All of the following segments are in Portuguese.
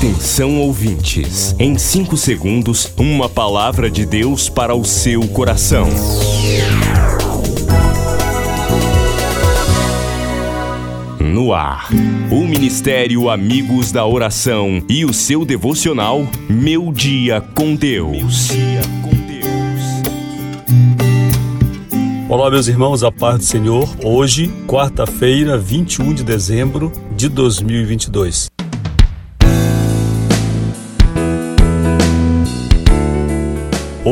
Atenção ouvintes, em 5 segundos, uma palavra de Deus para o seu coração. No ar, o Ministério Amigos da Oração e o seu devocional Meu Dia com Deus. Olá, meus irmãos, a paz do Senhor. Hoje, quarta-feira, 21 de dezembro de 2022.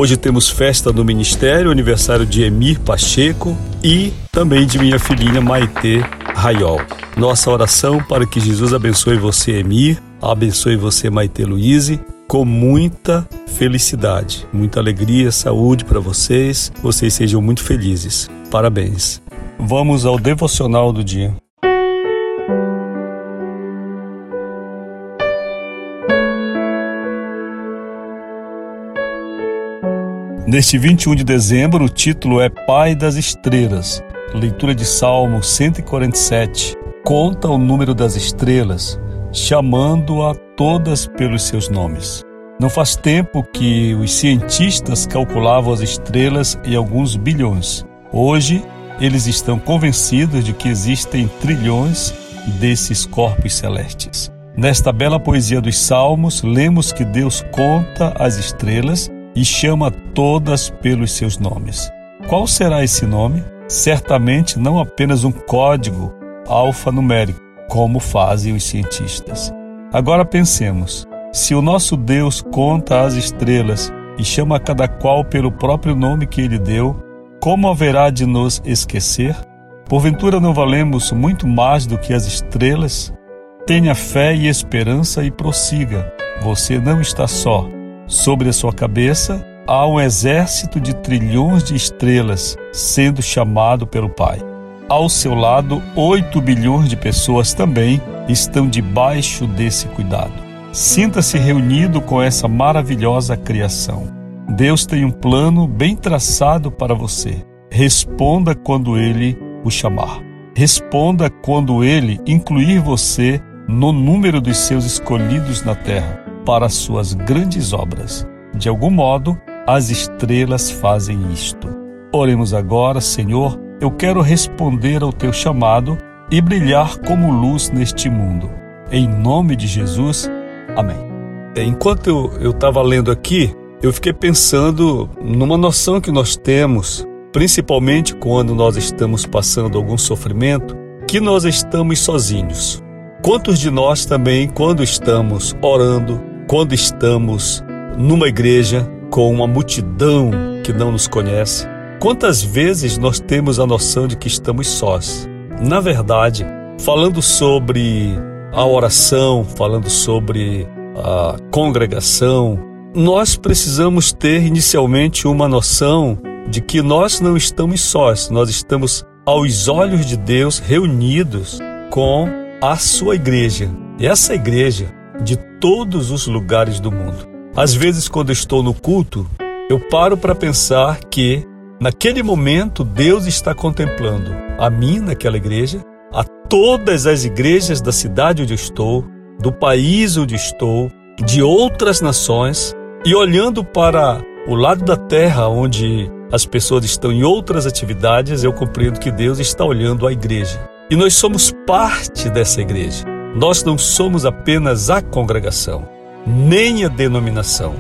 Hoje temos festa no ministério, aniversário de Emir Pacheco e também de minha filhinha Maitê Raiol. Nossa oração para que Jesus abençoe você, Emir, abençoe você, Maitê Luize, com muita felicidade, muita alegria, saúde para vocês, vocês sejam muito felizes. Parabéns. Vamos ao devocional do dia. Neste 21 de dezembro, o título é Pai das Estrelas. Leitura de Salmo 147. Conta o número das estrelas, chamando-a todas pelos seus nomes. Não faz tempo que os cientistas calculavam as estrelas em alguns bilhões. Hoje, eles estão convencidos de que existem trilhões desses corpos celestes. Nesta bela poesia dos Salmos, lemos que Deus conta as estrelas e chama todas pelos seus nomes. Qual será esse nome? Certamente não apenas um código alfanumérico, como fazem os cientistas. Agora pensemos: se o nosso Deus conta as estrelas e chama cada qual pelo próprio nome que ele deu, como haverá de nos esquecer? Porventura não valemos muito mais do que as estrelas? Tenha fé e esperança e prossiga. Você não está só. Sobre a sua cabeça há um exército de trilhões de estrelas sendo chamado pelo Pai. Ao seu lado, 8 bilhões de pessoas também estão debaixo desse cuidado. Sinta-se reunido com essa maravilhosa criação. Deus tem um plano bem traçado para você. Responda quando ele o chamar. Responda quando ele incluir você no número dos seus escolhidos na terra para suas grandes obras. De algum modo, as estrelas fazem isto. Oremos agora, Senhor, eu quero responder ao teu chamado e brilhar como luz neste mundo. Em nome de Jesus, amém. É, enquanto eu estava lendo aqui, eu fiquei pensando numa noção que nós temos, principalmente quando nós estamos passando algum sofrimento, que nós estamos sozinhos. Quantos de nós também, quando estamos orando, quando estamos numa igreja com uma multidão que não nos conhece, quantas vezes nós temos a noção de que estamos sós? Na verdade, falando sobre a oração, falando sobre a congregação, nós precisamos ter inicialmente uma noção de que nós não estamos sós, nós estamos aos olhos de Deus reunidos com a sua igreja. E essa igreja de todos os lugares do mundo. Às vezes, quando estou no culto, eu paro para pensar que, naquele momento, Deus está contemplando a mim naquela igreja, a todas as igrejas da cidade onde estou, do país onde estou, de outras nações, e olhando para o lado da terra onde as pessoas estão em outras atividades, eu compreendo que Deus está olhando a igreja. E nós somos parte dessa igreja. Nós não somos apenas a congregação, nem a denominação,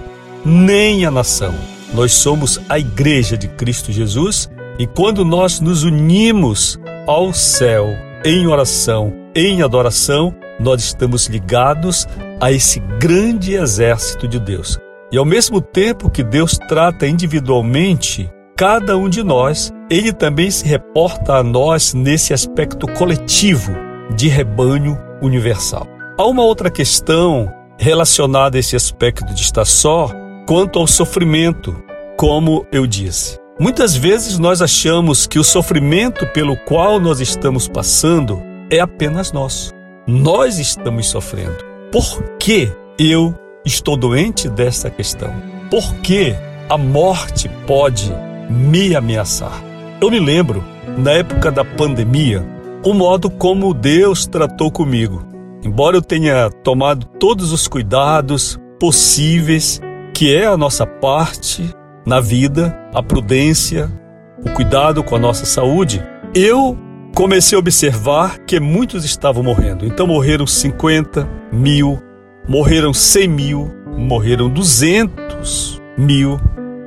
nem a nação. Nós somos a igreja de Cristo Jesus e quando nós nos unimos ao céu em oração, em adoração, nós estamos ligados a esse grande exército de Deus. E ao mesmo tempo que Deus trata individualmente cada um de nós, ele também se reporta a nós nesse aspecto coletivo de rebanho universal. Há uma outra questão relacionada a esse aspecto de estar só, quanto ao sofrimento, como eu disse. Muitas vezes nós achamos que o sofrimento pelo qual nós estamos passando é apenas nosso. Nós estamos sofrendo. Por que eu estou doente dessa questão? Por que a morte pode me ameaçar? Eu me lembro, na época da pandemia, o modo como Deus tratou comigo. embora eu tenha tomado todos os cuidados possíveis, que é a nossa parte na vida, a prudência, o cuidado com a nossa saúde, eu comecei a observar que muitos estavam morrendo. Então morreram 50 mil, morreram 100 mil, morreram 200 mil,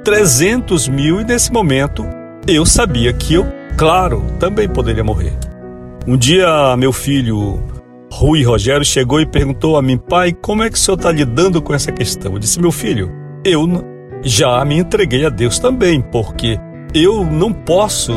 300 mil e nesse momento eu sabia que eu, claro, também poderia morrer. Um dia meu filho Rui Rogério chegou e perguntou a mim, pai, como é que o senhor está lidando com essa questão? Eu disse, meu filho, eu já me entreguei a Deus também, porque eu não posso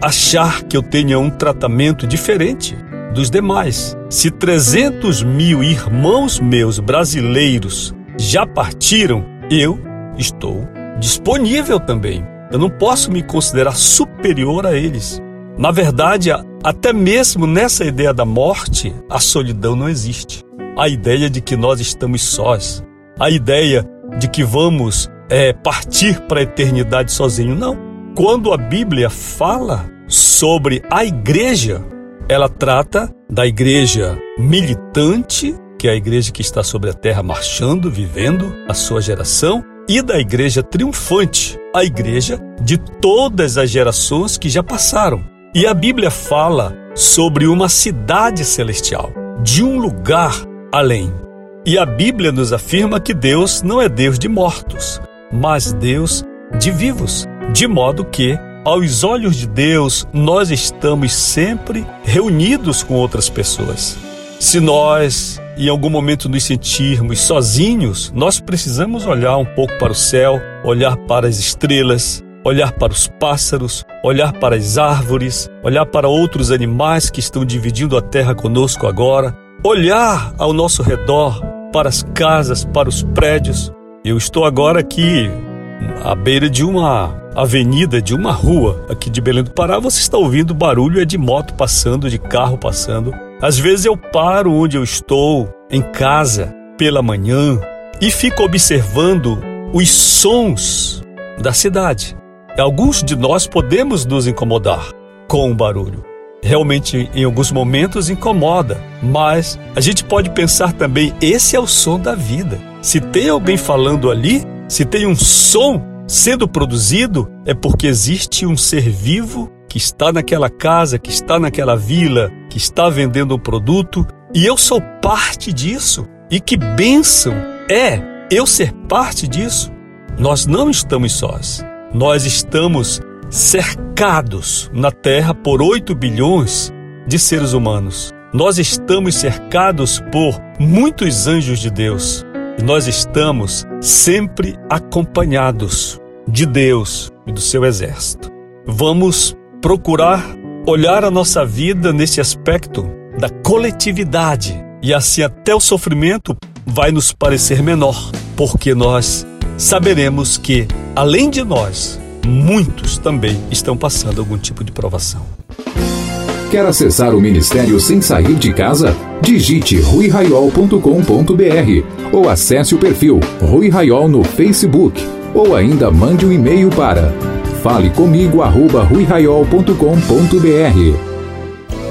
achar que eu tenha um tratamento diferente dos demais. Se 300 mil irmãos meus brasileiros já partiram, eu estou disponível também. Eu não posso me considerar superior a eles. Na verdade, até mesmo nessa ideia da morte, a solidão não existe. A ideia de que nós estamos sós, a ideia de que vamos é, partir para a eternidade sozinho, não. Quando a Bíblia fala sobre a igreja, ela trata da igreja militante, que é a igreja que está sobre a terra marchando, vivendo a sua geração, e da igreja triunfante, a igreja de todas as gerações que já passaram. E a Bíblia fala sobre uma cidade celestial, de um lugar além. E a Bíblia nos afirma que Deus não é Deus de mortos, mas Deus de vivos, de modo que, aos olhos de Deus, nós estamos sempre reunidos com outras pessoas. Se nós em algum momento nos sentirmos sozinhos, nós precisamos olhar um pouco para o céu, olhar para as estrelas, olhar para os pássaros, olhar para as árvores, olhar para outros animais que estão dividindo a terra conosco agora, olhar ao nosso redor, para as casas, para os prédios. Eu estou agora aqui à beira de uma avenida, de uma rua aqui de Belém do Pará. Você está ouvindo barulho é de moto passando, de carro passando. Às vezes eu paro onde eu estou, em casa, pela manhã, e fico observando os sons da cidade. Alguns de nós podemos nos incomodar com o barulho. Realmente, em alguns momentos, incomoda, mas a gente pode pensar também: esse é o som da vida. Se tem alguém falando ali, se tem um som sendo produzido, é porque existe um ser vivo que está naquela casa, que está naquela vila, que está vendendo um produto, e eu sou parte disso. E que bênção é eu ser parte disso. Nós não estamos sós. Nós estamos cercados na Terra por 8 bilhões de seres humanos. Nós estamos cercados por muitos anjos de Deus. E nós estamos sempre acompanhados de Deus e do seu exército. Vamos procurar olhar a nossa vida nesse aspecto da coletividade e assim até o sofrimento vai nos parecer menor, porque nós saberemos que, além de nós, muitos também estão passando algum tipo de provação. Quer acessar o ministério sem sair de casa? Digite ruiraiol.com.br ou acesse o perfil Rui Raiol no Facebook ou ainda mande um e-mail para Fale comigo arroba ruiraiol.com.br